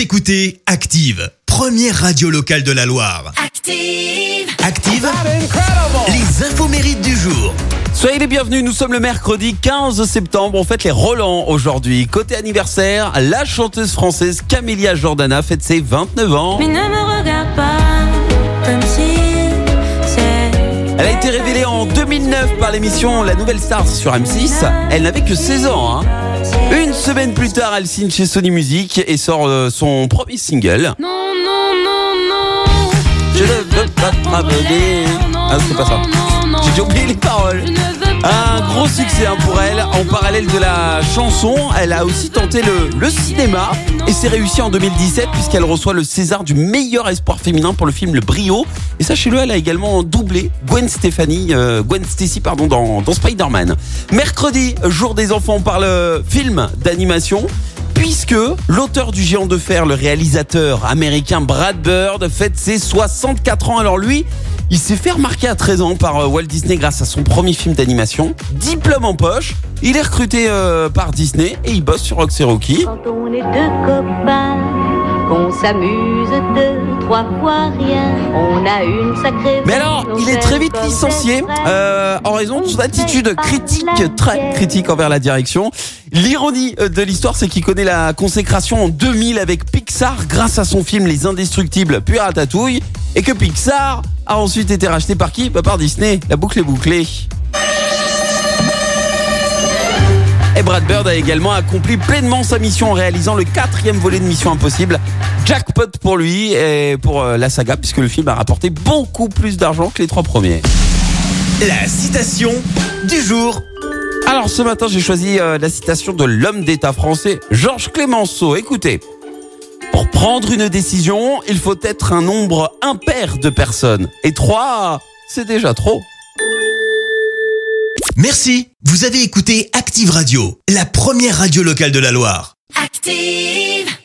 Vous écoutez Active, première radio locale de la Loire. Active. Active, les infos mérites du jour. Soyez les bienvenus, nous sommes le mercredi 15 septembre, on fête les Roland aujourd'hui. Côté anniversaire, la chanteuse française Camélia Jordana fête ses 29 ans. Mais été révélée en 2009 par l'émission La Nouvelle Star sur M6. Elle n'avait que 16 ans. hein. Une semaine plus tard, elle signe chez Sony Music et sort euh, son premier single. Non, non, non, non. Je ne veux pas travailler. Ah, c'est pas ça. J'ai déjà oublié les paroles. Un gros succès hein, pour elle. En parallèle de la chanson, elle a aussi tenté le, cinéma et c'est réussi en 2017 puisqu'elle reçoit le César du meilleur espoir féminin pour le film Le Brio. Et sachez-le, elle a également doublé Gwen Stefani, euh, Gwen Stacy pardon dans, Spider-Man. Mercredi, jour des enfants, on parle film d'animation. Puisque l'auteur du géant de fer, le réalisateur américain Brad Bird, fête ses 64 ans. Alors lui, il s'est fait remarquer à 13 ans par euh, Walt Disney grâce à son premier film d'animation. Diplôme en poche, il est recruté euh, par Disney et il bosse sur Roxy Rocky. Quand on est deux copains, qu'on s'amuse deux, trois fois rien, on a une sacrée. Mais alors, il est très vite licencié euh, en raison de son attitude critique, très critique envers la direction. L'ironie de l'histoire, c'est qu'il connaît la consécration en 2000 avec Pixar grâce à son film Les Indestructibles puis Ratatouille et que Pixar a ensuite été racheté par qui? Bah, Par Disney. La boucle est bouclée. Et Brad Bird a également accompli pleinement sa mission en réalisant le quatrième volet de Mission Impossible. Jackpot pour lui et pour euh, la saga puisque le film a rapporté beaucoup plus d'argent que les trois premiers. La citation du jour. Alors ce matin j'ai choisi euh, la citation de l'homme d'État français Georges Clémenceau. Écoutez, pour prendre une décision, il faut être un nombre impair de personnes. Et trois, c'est déjà trop. Merci. Vous avez écouté Active Radio, la première radio locale de la Loire. Active.